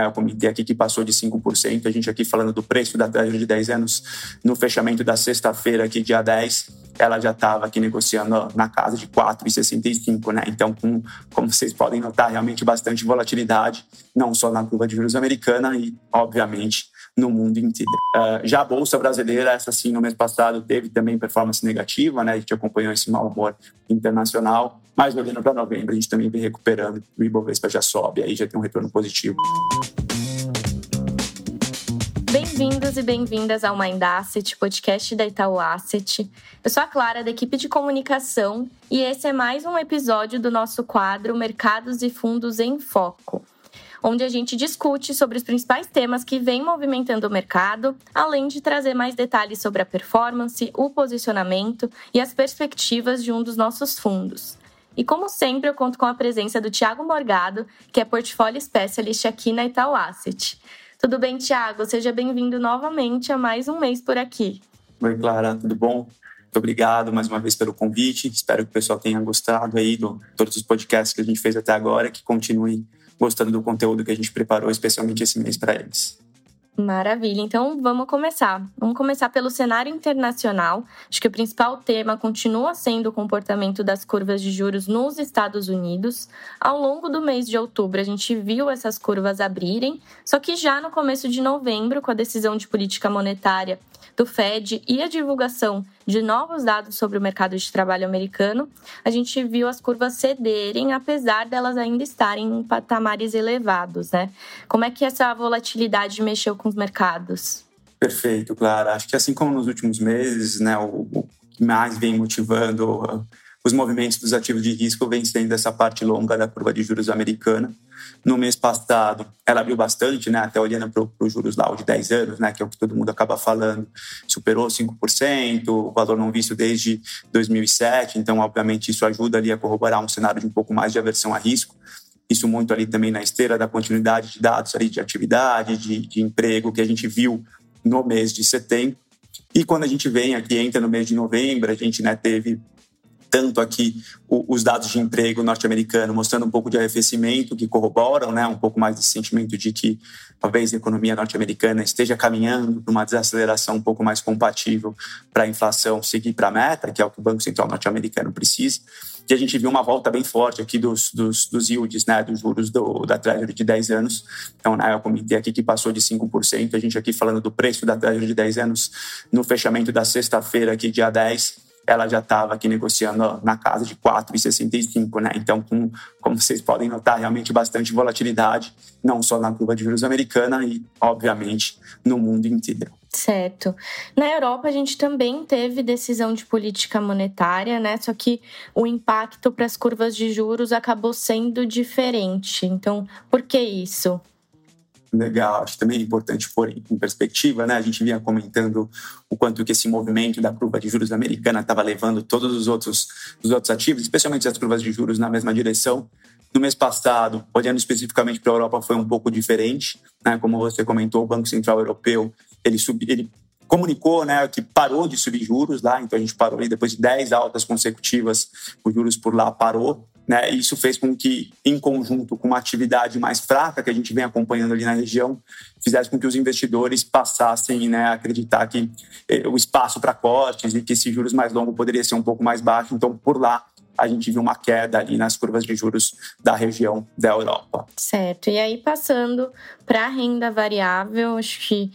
né, eu comentei aqui que passou de 5%, a gente aqui falando do preço da Treasury de 10 anos no fechamento da sexta-feira, aqui dia 10, ela já estava aqui negociando na casa de 4,65, né? Então, com, como vocês podem notar, realmente bastante volatilidade, não só na curva de juros americana e, obviamente, no mundo inteiro. Uh, já a Bolsa Brasileira, essa sim, no mês passado, teve também performance negativa, né? A gente acompanhou esse mau humor internacional, mas olhando para novembro, a gente também vem recuperando, o Ibovespa já sobe, aí já tem um retorno positivo. Bem-vindos e bem-vindas ao Mind Asset, podcast da Itaú Asset. Eu sou a Clara, da equipe de comunicação, e esse é mais um episódio do nosso quadro Mercados e Fundos em Foco onde a gente discute sobre os principais temas que vêm movimentando o mercado, além de trazer mais detalhes sobre a performance, o posicionamento e as perspectivas de um dos nossos fundos. E como sempre, eu conto com a presença do Tiago Morgado, que é portfólio specialist aqui na Itaú Asset. Tudo bem, Tiago? Seja bem-vindo novamente a mais um mês por aqui. Oi, Clara, tudo bom? Muito obrigado mais uma vez pelo convite. Espero que o pessoal tenha gostado aí de todos os podcasts que a gente fez até agora, que continue gostando do conteúdo que a gente preparou especialmente esse mês para eles. Maravilha. Então vamos começar. Vamos começar pelo cenário internacional. Acho que o principal tema continua sendo o comportamento das curvas de juros nos Estados Unidos. Ao longo do mês de outubro, a gente viu essas curvas abrirem, só que já no começo de novembro, com a decisão de política monetária do Fed e a divulgação de novos dados sobre o mercado de trabalho americano, a gente viu as curvas cederem, apesar delas ainda estarem em patamares elevados, né? Como é que essa volatilidade mexeu com os mercados? Perfeito, Clara. Acho que assim como nos últimos meses, né, o, o que mais vem motivando os movimentos dos ativos de risco sendo essa parte longa da curva de juros americana. No mês passado, ela abriu bastante, né, até olhando para os juros lá de 10 anos, né, que é o que todo mundo acaba falando, superou 5%, o valor não visto desde 2007, então, obviamente, isso ajuda ali a corroborar um cenário de um pouco mais de aversão a risco. Isso muito ali também na esteira da continuidade de dados ali de atividade, de, de emprego, que a gente viu no mês de setembro. E quando a gente vem aqui, entra no mês de novembro, a gente né, teve tanto aqui os dados de emprego norte-americano mostrando um pouco de arrefecimento que corroboram, né, um pouco mais desse sentimento de que talvez a economia norte-americana esteja caminhando para uma desaceleração um pouco mais compatível para a inflação seguir para a meta, que é o que o Banco Central norte-americano precisa. E a gente viu uma volta bem forte aqui dos, dos, dos yields, né, dos juros do, da Treasury de 10 anos. Então, né, eu comentei aqui que passou de 5%. A gente aqui falando do preço da Treasury de 10 anos no fechamento da sexta-feira, aqui dia 10, ela já estava aqui negociando na casa de 4,65, né? Então, com, como vocês podem notar, realmente bastante volatilidade, não só na curva de juros americana e, obviamente, no mundo inteiro. Certo. Na Europa, a gente também teve decisão de política monetária, né? Só que o impacto para as curvas de juros acabou sendo diferente. Então, por que isso? Legal, acho também importante pôr em perspectiva, né? A gente vinha comentando o quanto que esse movimento da curva de juros americana estava levando todos os outros, os outros ativos, especialmente as curvas de juros, na mesma direção. No mês passado, olhando especificamente para a Europa, foi um pouco diferente, né? Como você comentou, o Banco Central Europeu ele, sub, ele comunicou né, que parou de subir juros lá, então a gente parou ali depois de 10 altas consecutivas, os juros por lá parou. Né? Isso fez com que, em conjunto com uma atividade mais fraca que a gente vem acompanhando ali na região, fizesse com que os investidores passassem né, a acreditar que eh, o espaço para cortes e que esse juros mais longo poderia ser um pouco mais baixo. Então, por lá, a gente viu uma queda ali nas curvas de juros da região da Europa. Certo. E aí, passando para a renda variável, acho que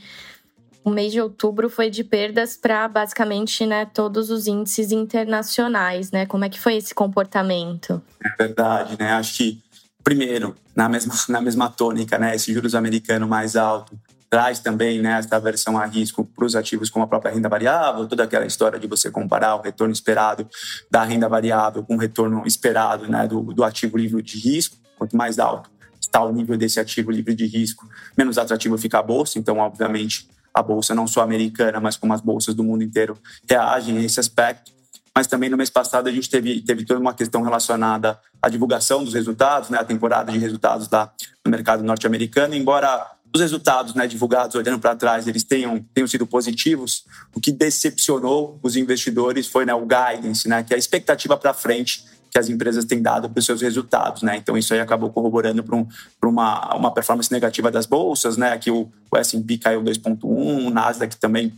o mês de outubro foi de perdas para basicamente né, todos os índices internacionais, né? Como é que foi esse comportamento? É verdade, né? Acho que, primeiro, na mesma, na mesma tônica, né? Esse juros americano mais alto traz também né, essa versão a risco para os ativos como a própria renda variável, toda aquela história de você comparar o retorno esperado da renda variável com o retorno esperado né, do, do ativo livre de risco. Quanto mais alto está o nível desse ativo livre de risco, menos atrativo fica a bolsa. Então, obviamente, a bolsa não só americana, mas como as bolsas do mundo inteiro reagem a esse aspecto. Mas também no mês passado a gente teve, teve toda uma questão relacionada à divulgação dos resultados, né, a temporada de resultados lá no mercado norte-americano. Embora os resultados né, divulgados, olhando para trás, eles tenham, tenham sido positivos, o que decepcionou os investidores foi né, o guidance, né, que é a expectativa para frente que as empresas têm dado para os seus resultados, né? Então isso aí acabou corroborando para um, uma, uma performance negativa das bolsas, né? Aqui o, o S&P caiu 2.1, o Nasdaq também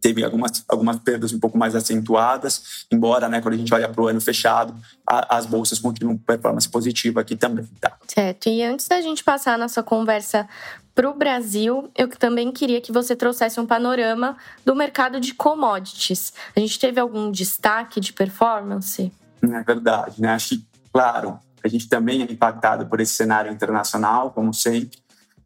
teve algumas, algumas perdas um pouco mais acentuadas, embora, né, quando a gente olha para o ano fechado, a, as bolsas continuam com performance positiva aqui também. Tá? Certo. E antes da gente passar a nossa conversa para o Brasil, eu também queria que você trouxesse um panorama do mercado de commodities. A gente teve algum destaque de performance? É verdade, né? Acho que, claro, a gente também é impactado por esse cenário internacional, como sempre,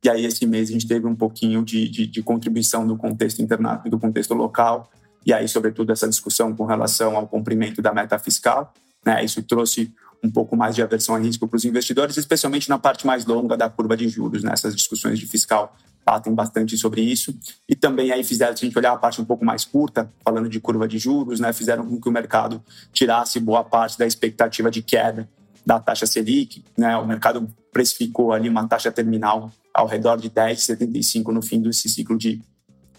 e aí, esse mês, a gente teve um pouquinho de, de, de contribuição do contexto interno, do contexto local, e aí, sobretudo, essa discussão com relação ao cumprimento da meta fiscal. Né? Isso trouxe um pouco mais de aversão a risco para os investidores, especialmente na parte mais longa da curva de juros. Né? Essas discussões de fiscal batem bastante sobre isso. E também aí fizeram, se a gente olhar a parte um pouco mais curta, falando de curva de juros, né? fizeram com que o mercado tirasse boa parte da expectativa de queda da taxa Selic. Né? O mercado precificou ali uma taxa terminal ao redor de 10,75 no fim desse ciclo de,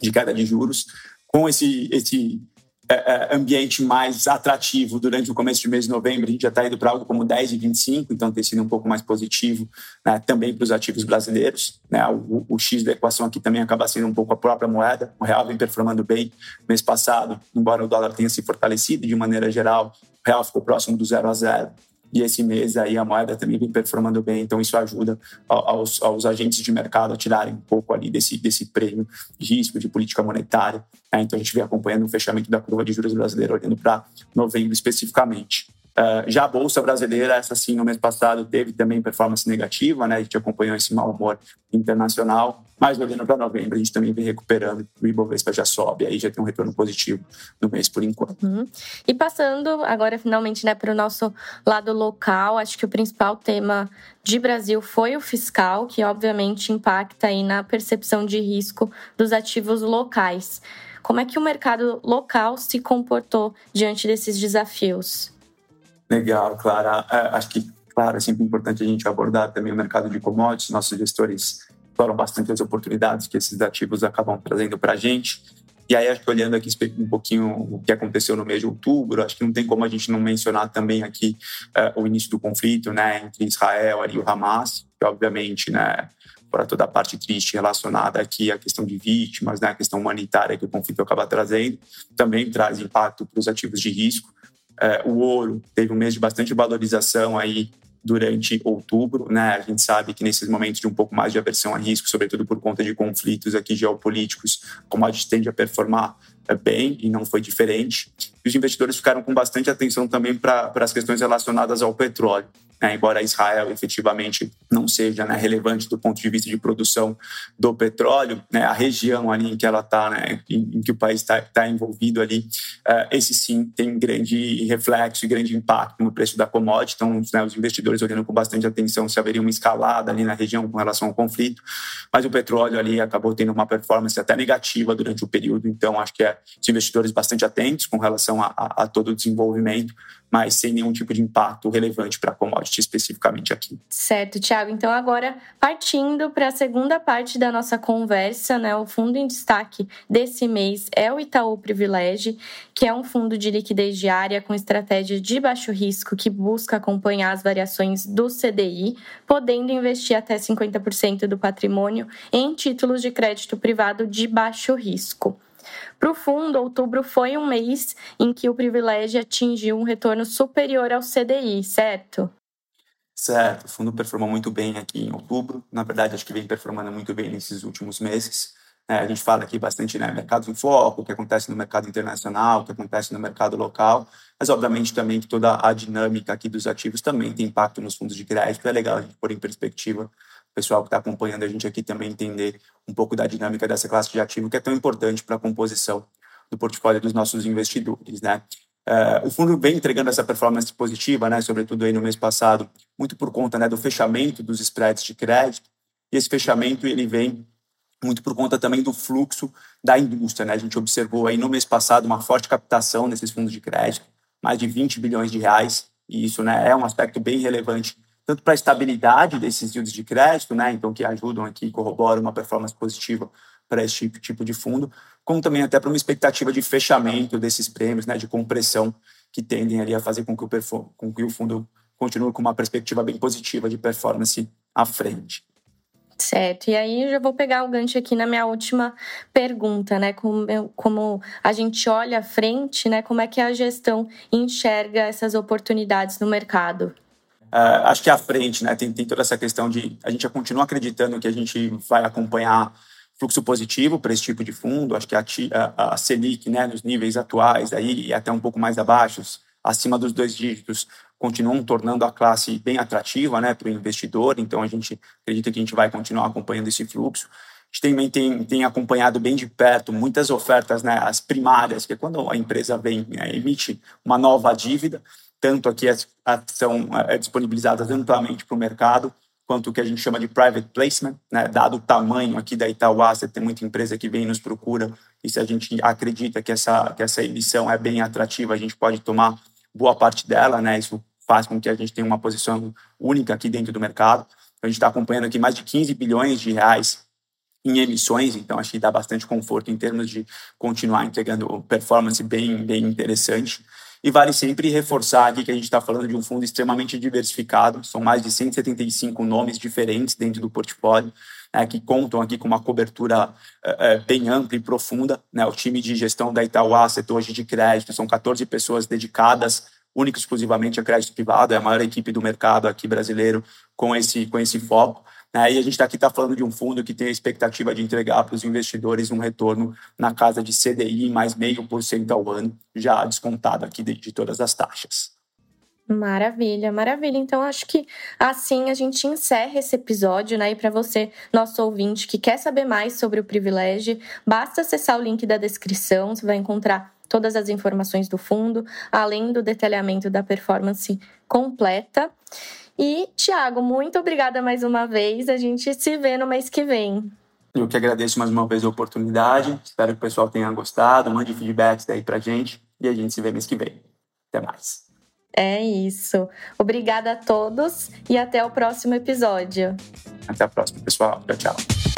de queda de juros. Com esse, esse é ambiente mais atrativo durante o começo de mês de novembro, a gente já está indo para algo como 10,25, então tem sido um pouco mais positivo né, também para os ativos brasileiros. Né? O, o, X da equação aqui também acaba sendo um pouco a própria moeda. O real vem performando bem mês passado, embora o dólar tenha se fortalecido de maneira geral, o real ficou próximo do zero a zero. E esse mês aí a moeda também vem performando bem, então isso ajuda aos, aos agentes de mercado a tirarem um pouco ali desse, desse prêmio de risco de política monetária. Né? Então a gente vem acompanhando o fechamento da curva de juros brasileira, olhando para novembro especificamente. Uh, já a Bolsa Brasileira, essa sim, no mês passado, teve também performance negativa, né? A gente acompanhou esse mau humor internacional, mas olhando para novembro, a gente também vem recuperando, o Ibovespa já sobe, aí já tem um retorno positivo no mês por enquanto. Uhum. E passando agora finalmente né, para o nosso lado local, acho que o principal tema de Brasil foi o fiscal, que obviamente impacta aí na percepção de risco dos ativos locais. Como é que o mercado local se comportou diante desses desafios? Legal, Clara. É, acho que, claro, é sempre importante a gente abordar também o mercado de commodities. Nossos gestores exploram bastante as oportunidades que esses ativos acabam trazendo para a gente. E aí, acho que olhando aqui um pouquinho o que aconteceu no mês de outubro, acho que não tem como a gente não mencionar também aqui uh, o início do conflito né, entre Israel e o Hamas, que obviamente, né, para toda a parte triste relacionada aqui à questão de vítimas, né, a questão humanitária que o conflito acaba trazendo, também traz impacto para os ativos de risco. É, o ouro teve um mês de bastante valorização aí durante outubro, né? A gente sabe que nesses momentos de um pouco mais de aversão a risco, sobretudo por conta de conflitos aqui geopolíticos, a commodity tende a performar bem e não foi diferente. E os investidores ficaram com bastante atenção também para as questões relacionadas ao petróleo. Né? Embora Israel efetivamente não seja né, relevante do ponto de vista de produção do petróleo, né, a região ali em que ela está, né, em, em, que o país está tá envolvido ali, uh, esse sim tem grande reflexo e grande impacto no preço da commodity. Então, né, os investidores olhando com bastante atenção se haveria uma escalada ali na região com relação ao conflito, mas o petróleo ali acabou tendo uma performance até negativa durante o período. Então, acho que é os investidores bastante atentos com relação a, a, a todo o desenvolvimento mas sem nenhum tipo de impacto relevante para a commodity especificamente aqui. Certo, Thiago. Então, agora, partindo para a segunda parte da nossa conversa, né, o fundo em destaque desse mês é o Itaú Privilege, que é um fundo de liquidez diária com estratégia de baixo risco que busca acompanhar as variações do CDI, podendo investir até 50% do patrimônio em títulos de crédito privado de baixo risco. Para o fundo, outubro foi um mês em que o privilégio atingiu um retorno superior ao CDI, certo? Certo, o fundo performou muito bem aqui em outubro. Na verdade, acho que vem performando muito bem nesses últimos meses. É, a gente fala aqui bastante, né, mercados em foco, o que acontece no mercado internacional, o que acontece no mercado local, mas obviamente também que toda a dinâmica aqui dos ativos também tem impacto nos fundos de crédito. É legal a gente pôr em perspectiva pessoal que está acompanhando a gente aqui também entender um pouco da dinâmica dessa classe de ativo que é tão importante para a composição do portfólio dos nossos investidores, né? Uh, o fundo vem entregando essa performance positiva, né, sobretudo aí no mês passado, muito por conta né, do fechamento dos spreads de crédito. E esse fechamento ele vem muito por conta também do fluxo da indústria. Né? A gente observou aí no mês passado uma forte captação nesses fundos de crédito, mais de 20 bilhões de reais, e isso né, é um aspecto bem relevante tanto para a estabilidade desses yields de crédito, né, então que ajudam aqui, corroboram uma performance positiva para esse tipo, tipo de fundo, como também até para uma expectativa de fechamento desses prêmios, né, de compressão que tendem ali a fazer com que o, com que o fundo continue com uma perspectiva bem positiva de performance à frente. Certo, e aí já vou pegar o gancho aqui na minha última pergunta, né? Como, como a gente olha à frente, né? Como é que a gestão enxerga essas oportunidades no mercado? Uh, acho que à frente, né? Tem, tem toda essa questão de a gente continua acreditando que a gente vai acompanhar fluxo positivo para esse tipo de fundo. Acho que a, a, a Selic, né, nos níveis atuais aí e até um pouco mais abaixo, acima dos dois dígitos, continuam tornando a classe bem atrativa né, para o investidor, então a gente acredita que a gente vai continuar acompanhando esse fluxo. A gente também tem, tem acompanhado bem de perto muitas ofertas, né, as primárias, que é quando a empresa vem, né, emite uma nova dívida, tanto aqui as, as são é, disponibilizadas amplamente para o mercado, quanto o que a gente chama de private placement, né? dado o tamanho aqui da Itaúá, você tem muita empresa que vem e nos procura, e se a gente acredita que essa, que essa emissão é bem atrativa, a gente pode tomar boa parte dela, né? isso faz com que a gente tenha uma posição única aqui dentro do mercado. A gente está acompanhando aqui mais de 15 bilhões de reais em emissões, então acho que dá bastante conforto em termos de continuar entregando performance bem, bem interessante. E vale sempre reforçar aqui que a gente está falando de um fundo extremamente diversificado, são mais de 175 nomes diferentes dentro do portfólio, né, que contam aqui com uma cobertura é, bem ampla e profunda. Né, o time de gestão da Itaú Asset hoje de crédito são 14 pessoas dedicadas única e exclusivamente a crédito privado, é a maior equipe do mercado aqui brasileiro com esse, com esse foco. Né? E a gente está aqui tá falando de um fundo que tem a expectativa de entregar para os investidores um retorno na casa de CDI mais meio por cento ao ano, já descontado aqui de, de todas as taxas. Maravilha, maravilha. Então acho que assim a gente encerra esse episódio, né? E para você, nosso ouvinte que quer saber mais sobre o privilégio, basta acessar o link da descrição, você vai encontrar todas as informações do fundo, além do detalhamento da performance completa. E, Tiago, muito obrigada mais uma vez. A gente se vê no mês que vem. Eu que agradeço mais uma vez a oportunidade. Espero que o pessoal tenha gostado. Mande feedbacks aí pra gente e a gente se vê mês que vem. Até mais. É isso. Obrigada a todos e até o próximo episódio. Até a próxima, pessoal. Tchau, tchau.